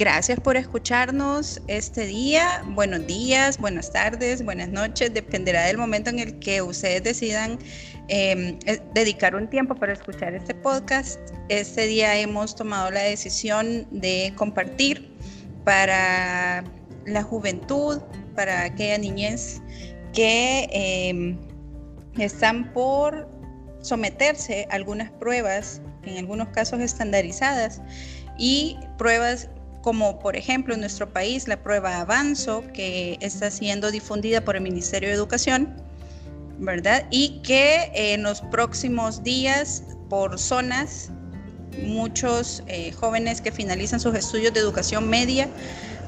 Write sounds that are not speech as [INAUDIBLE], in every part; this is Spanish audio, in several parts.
Gracias por escucharnos este día. Buenos días, buenas tardes, buenas noches. Dependerá del momento en el que ustedes decidan em, eh, dedicar un tiempo para escuchar este podcast. Este día hemos tomado la decisión de compartir para la juventud, para aquella niñez que em, están por someterse a algunas pruebas, en algunos casos estandarizadas, y pruebas como por ejemplo en nuestro país la prueba Avanzo, que está siendo difundida por el Ministerio de Educación, ¿verdad? Y que en los próximos días, por zonas, muchos eh, jóvenes que finalizan sus estudios de educación media,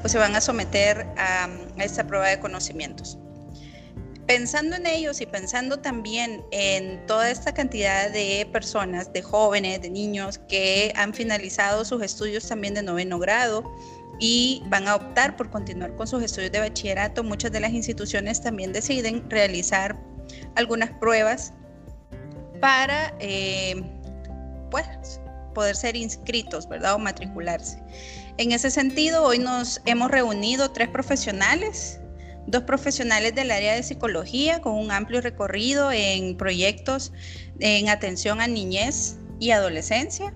pues se van a someter a esta prueba de conocimientos pensando en ellos y pensando también en toda esta cantidad de personas, de jóvenes, de niños que han finalizado sus estudios también de noveno grado y van a optar por continuar con sus estudios de bachillerato, muchas de las instituciones también deciden realizar algunas pruebas para eh, pues, poder ser inscritos, ¿verdad? O matricularse. En ese sentido, hoy nos hemos reunido tres profesionales dos profesionales del área de psicología con un amplio recorrido en proyectos en atención a niñez y adolescencia,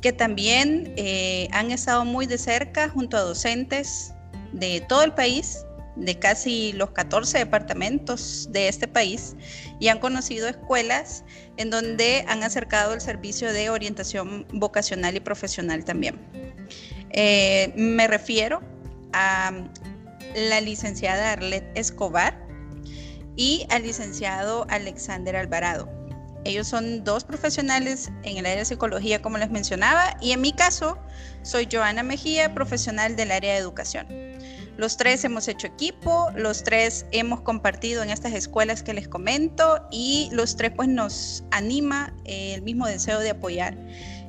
que también eh, han estado muy de cerca junto a docentes de todo el país, de casi los 14 departamentos de este país, y han conocido escuelas en donde han acercado el servicio de orientación vocacional y profesional también. Eh, me refiero a la licenciada Arlet Escobar y al licenciado Alexander Alvarado. Ellos son dos profesionales en el área de psicología, como les mencionaba, y en mi caso soy Joana Mejía, profesional del área de educación. Los tres hemos hecho equipo, los tres hemos compartido en estas escuelas que les comento y los tres pues nos anima el mismo deseo de apoyar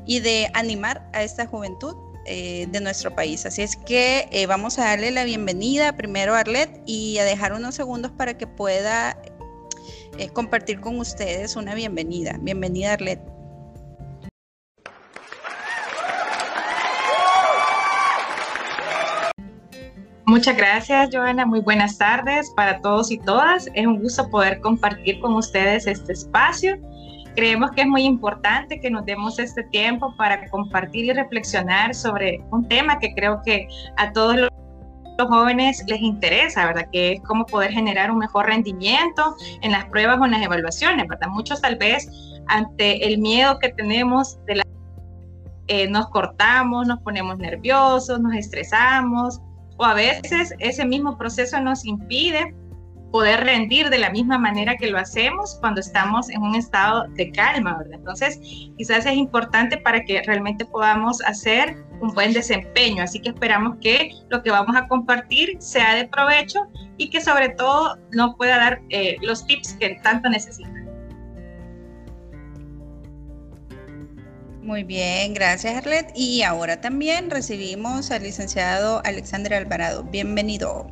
y de animar a esta juventud eh, de nuestro país. Así es que eh, vamos a darle la bienvenida primero a Arlet y a dejar unos segundos para que pueda eh, compartir con ustedes una bienvenida. Bienvenida Arlet. Muchas gracias, Joana. Muy buenas tardes para todos y todas. Es un gusto poder compartir con ustedes este espacio Creemos que es muy importante que nos demos este tiempo para compartir y reflexionar sobre un tema que creo que a todos los jóvenes les interesa, ¿verdad? Que es cómo poder generar un mejor rendimiento en las pruebas o en las evaluaciones, ¿verdad? Muchos tal vez ante el miedo que tenemos de la eh, nos cortamos, nos ponemos nerviosos, nos estresamos o a veces ese mismo proceso nos impide poder rendir de la misma manera que lo hacemos cuando estamos en un estado de calma, ¿verdad? Entonces, quizás es importante para que realmente podamos hacer un buen desempeño, así que esperamos que lo que vamos a compartir sea de provecho y que sobre todo nos pueda dar eh, los tips que tanto necesitan. Muy bien, gracias Arlet. Y ahora también recibimos al licenciado Alexander Alvarado. Bienvenido.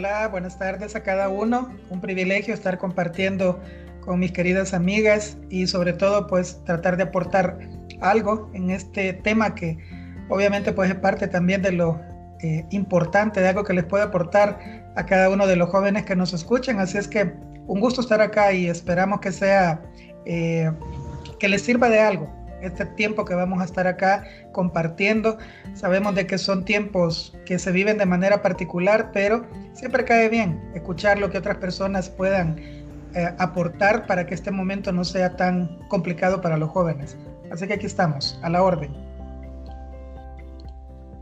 Hola, buenas tardes a cada uno. Un privilegio estar compartiendo con mis queridas amigas y sobre todo pues tratar de aportar algo en este tema que obviamente pues es parte también de lo eh, importante, de algo que les puede aportar a cada uno de los jóvenes que nos escuchan. Así es que un gusto estar acá y esperamos que sea, eh, que les sirva de algo este tiempo que vamos a estar acá compartiendo. Sabemos de que son tiempos que se viven de manera particular, pero siempre cae bien escuchar lo que otras personas puedan eh, aportar para que este momento no sea tan complicado para los jóvenes. Así que aquí estamos, a la orden.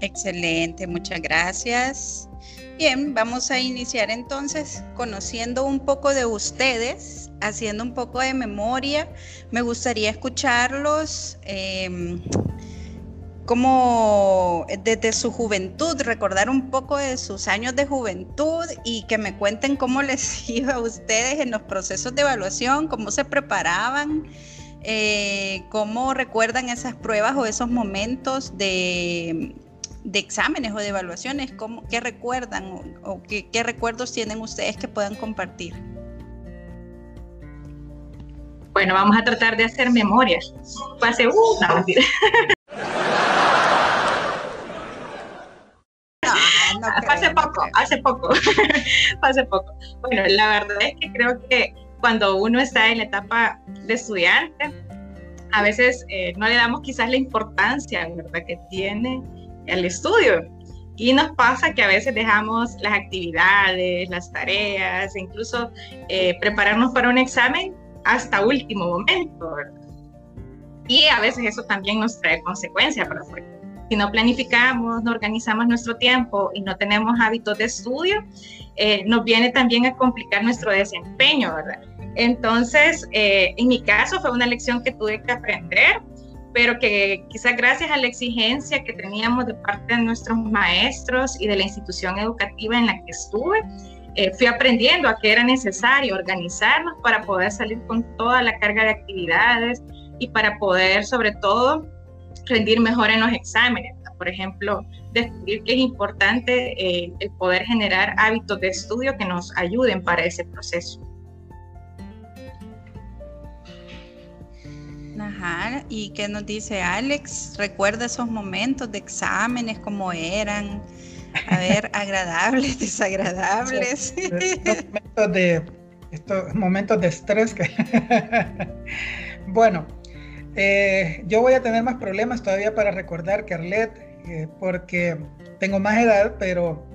Excelente, muchas gracias. Bien, vamos a iniciar entonces conociendo un poco de ustedes, haciendo un poco de memoria. Me gustaría escucharlos em, como desde su juventud, recordar un poco de sus años de juventud y que me cuenten cómo les [LAUGHS] iba a ustedes en los procesos de evaluación, cómo se preparaban. Eh, cómo recuerdan esas pruebas o esos momentos de, de exámenes o de evaluaciones, ¿cómo, ¿qué recuerdan o, qué, recuerdos tienen ustedes que puedan compartir? Bueno, vamos a tratar de hacer memoria. Pase, uh, no, hace poco, hace poco, [LAUGHS] hace poco. Bueno, la verdad es que creo que cuando uno está en la etapa de estudiante, a veces eh, no le damos quizás la importancia ¿verdad? que tiene el estudio. Y nos pasa que a veces dejamos las actividades, las tareas, incluso eh, prepararnos para un examen hasta último momento. Y a veces eso también nos trae consecuencias, porque si no planificamos, no organizamos nuestro tiempo y no tenemos hábitos de estudio, eh, nos viene también a complicar nuestro desempeño, ¿verdad? Entonces, eh, en mi caso fue una lección que tuve que aprender, pero que quizás gracias a la exigencia que teníamos de parte de nuestros maestros y de la institución educativa en la que estuve, eh, fui aprendiendo a que era necesario organizarnos para poder salir con toda la carga de actividades y para poder, sobre todo, rendir mejor en los exámenes. Por ejemplo, descubrir que es importante eh, el poder generar hábitos de estudio que nos ayuden para ese proceso. Ajá, ¿y qué nos dice Alex? ¿Recuerda esos momentos de exámenes, cómo eran? A ver, agradables, [LAUGHS] desagradables. estos, momentos de, estrés que... [LAUGHS] bueno, eh, yo voy a tener más problemas todavía para recordar que Arlette, eh, porque tengo más edad, pero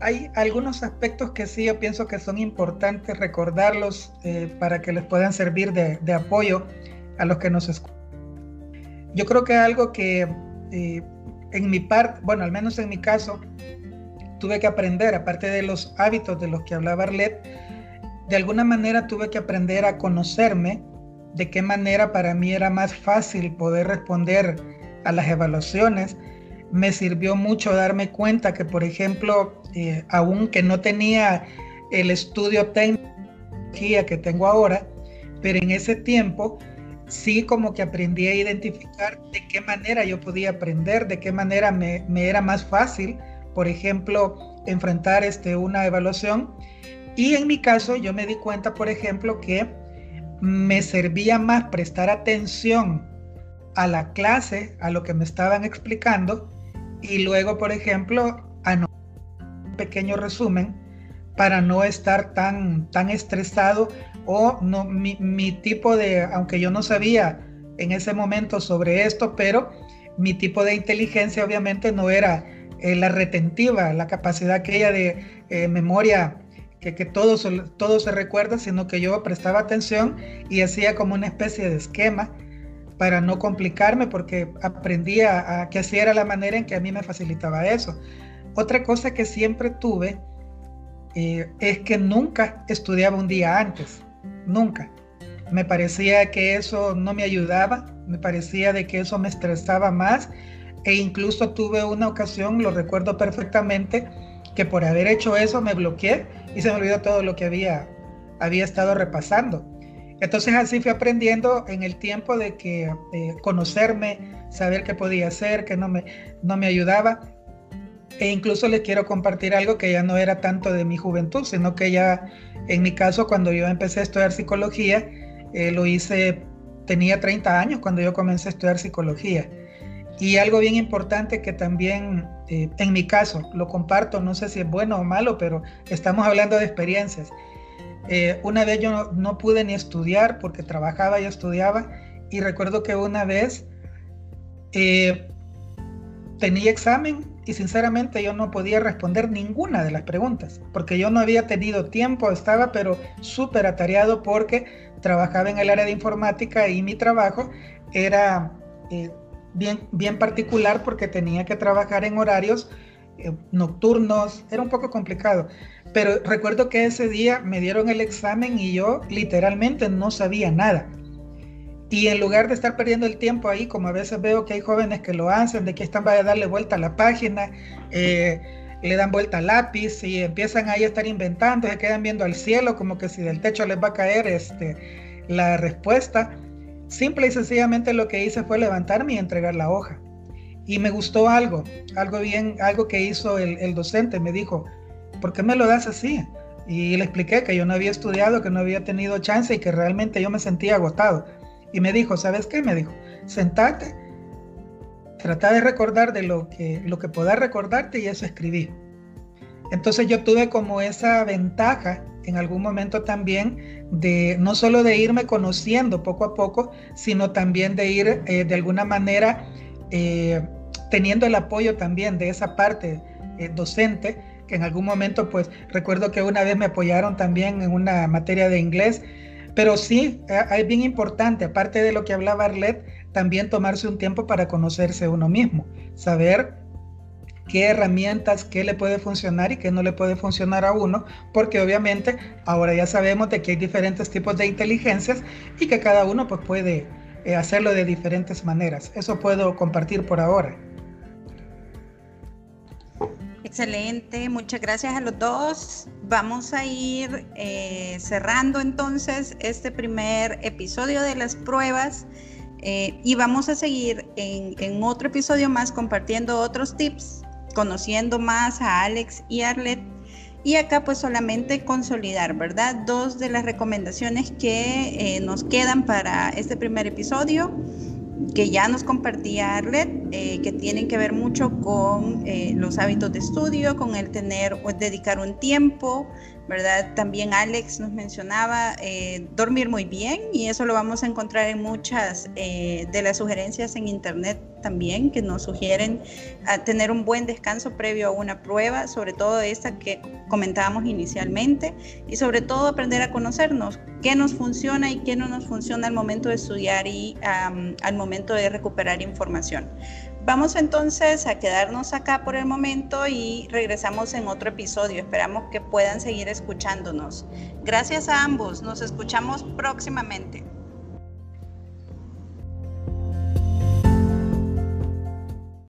hay algunos aspectos que sí yo pienso que son importantes recordarlos eh, para que les puedan servir de, de apoyo a los que nos escuchan. Yo creo que algo que eh, en mi parte, bueno, al menos en mi caso, tuve que aprender, aparte de los hábitos de los que hablaba Arlet, de alguna manera tuve que aprender a conocerme, de qué manera para mí era más fácil poder responder a las evaluaciones. Me sirvió mucho darme cuenta que, por ejemplo, eh, aunque no tenía el estudio técnico que tengo ahora, pero en ese tiempo sí como que aprendí a identificar de qué manera yo podía aprender, de qué manera me, era más fácil, por ejemplo, enfrentar este, una evaluación. Y en mi caso yo me di cuenta, por ejemplo, que me servía más prestar atención a la clase, a lo que me estaban explicando, y luego, por ejemplo, a un pequeño resumen para no estar tan, tan estresado o mi, tipo de, aunque yo no sabía en ese momento sobre esto, pero mi tipo de inteligencia obviamente no era eh, la retentiva, la capacidad aquella de eh, memoria que, que todo, todo se recuerda, sino que yo prestaba atención y hacía como una especie de esquema para no complicarme porque aprendía a que así era la manera en que a mí me facilitaba eso. Otra cosa que siempre tuve eh, es que nunca estudiaba un día antes nunca. Me parecía que eso no me ayudaba, me parecía de que eso me estresaba más e incluso tuve una ocasión, lo recuerdo perfectamente, que por haber hecho eso me bloqueé y se me olvidó todo lo que había, había estado repasando. Entonces así fui aprendiendo en el tiempo de que eh, conocerme, saber qué podía hacer, que no me, no me ayudaba. E incluso les quiero compartir algo que ya no era tanto de mi juventud, sino que ya en mi caso cuando yo empecé a estudiar psicología, eh, lo hice, tenía 30 años cuando yo comencé a estudiar psicología. Y algo bien importante que también eh, en mi caso lo comparto, no sé si es bueno o malo, pero estamos hablando de experiencias. Eh, una vez yo no, no, pude ni estudiar porque trabajaba y estudiaba y recuerdo que una vez tenía examen y sinceramente yo no podía responder ninguna de las preguntas, porque yo no había tenido tiempo, estaba pero súper atareado porque trabajaba en el área de informática y mi trabajo era eh, bien, bien particular porque tenía que trabajar en horarios eh, nocturnos, era un poco complicado. Pero recuerdo que ese día me dieron el examen y yo literalmente no sabía nada. Y en lugar de estar perdiendo el tiempo ahí, como a veces veo que hay jóvenes que lo hacen, de que están a darle vuelta a la página, eh, le dan vuelta al lápiz y empiezan ahí a estar inventando, se quedan viendo al cielo como que si del techo les va a caer este, la respuesta. Simple y sencillamente lo que hice fue levantarme y entregar la hoja. Y me gustó algo, algo bien, algo que hizo el, el docente. Me dijo, ¿por qué me lo das así? Y le expliqué que yo no había estudiado, que no había tenido chance y que realmente yo me sentía agotado. Y me dijo, ¿sabes qué? Me dijo, sentate, trata de recordar de lo que, lo que puedas recordarte y eso escribí. Entonces yo tuve como esa ventaja en algún momento también de no solo de irme conociendo poco a poco, sino también de ir eh, de alguna manera eh, teniendo el apoyo también de esa parte eh, docente, que en algún momento pues recuerdo que una vez me apoyaron también en una materia de inglés, pero sí, es bien importante, aparte de lo que hablaba Arlet, también tomarse un tiempo para conocerse uno mismo, saber qué herramientas, qué le puede funcionar y qué no le puede funcionar a uno, porque obviamente ahora ya sabemos de que hay diferentes tipos de inteligencias y que cada uno pues puede eh, hacerlo de diferentes maneras. Eso puedo compartir por ahora. Excelente, muchas gracias a los dos. Vamos a ir eh, cerrando entonces este primer episodio de las pruebas. Eh, y vamos a seguir en, otro episodio más compartiendo otros tips conociendo más a Alex y Arlet. Y acá pues solamente consolidar, ¿verdad? Dos de las recomendaciones que eh, nos quedan para este primer episodio, que ya nos compartía Arlet, eh, que tienen que ver mucho con eh, los hábitos de estudio, con el tener o dedicar un tiempo ¿verdad? También Alex nos mencionaba eh, dormir muy bien y eso lo vamos a encontrar en muchas de las sugerencias en internet también que nos sugieren a tener un buen descanso previo a una prueba, sobre todo esta que comentábamos inicialmente y sobre todo aprender a conocernos, qué nos funciona y qué no nos funciona al momento de estudiar y al momento de recuperar información. Vamos entonces a quedarnos acá por el momento y regresamos en otro episodio. Esperamos que puedan seguir escuchándonos. Gracias a ambos. Nos escuchamos próximamente.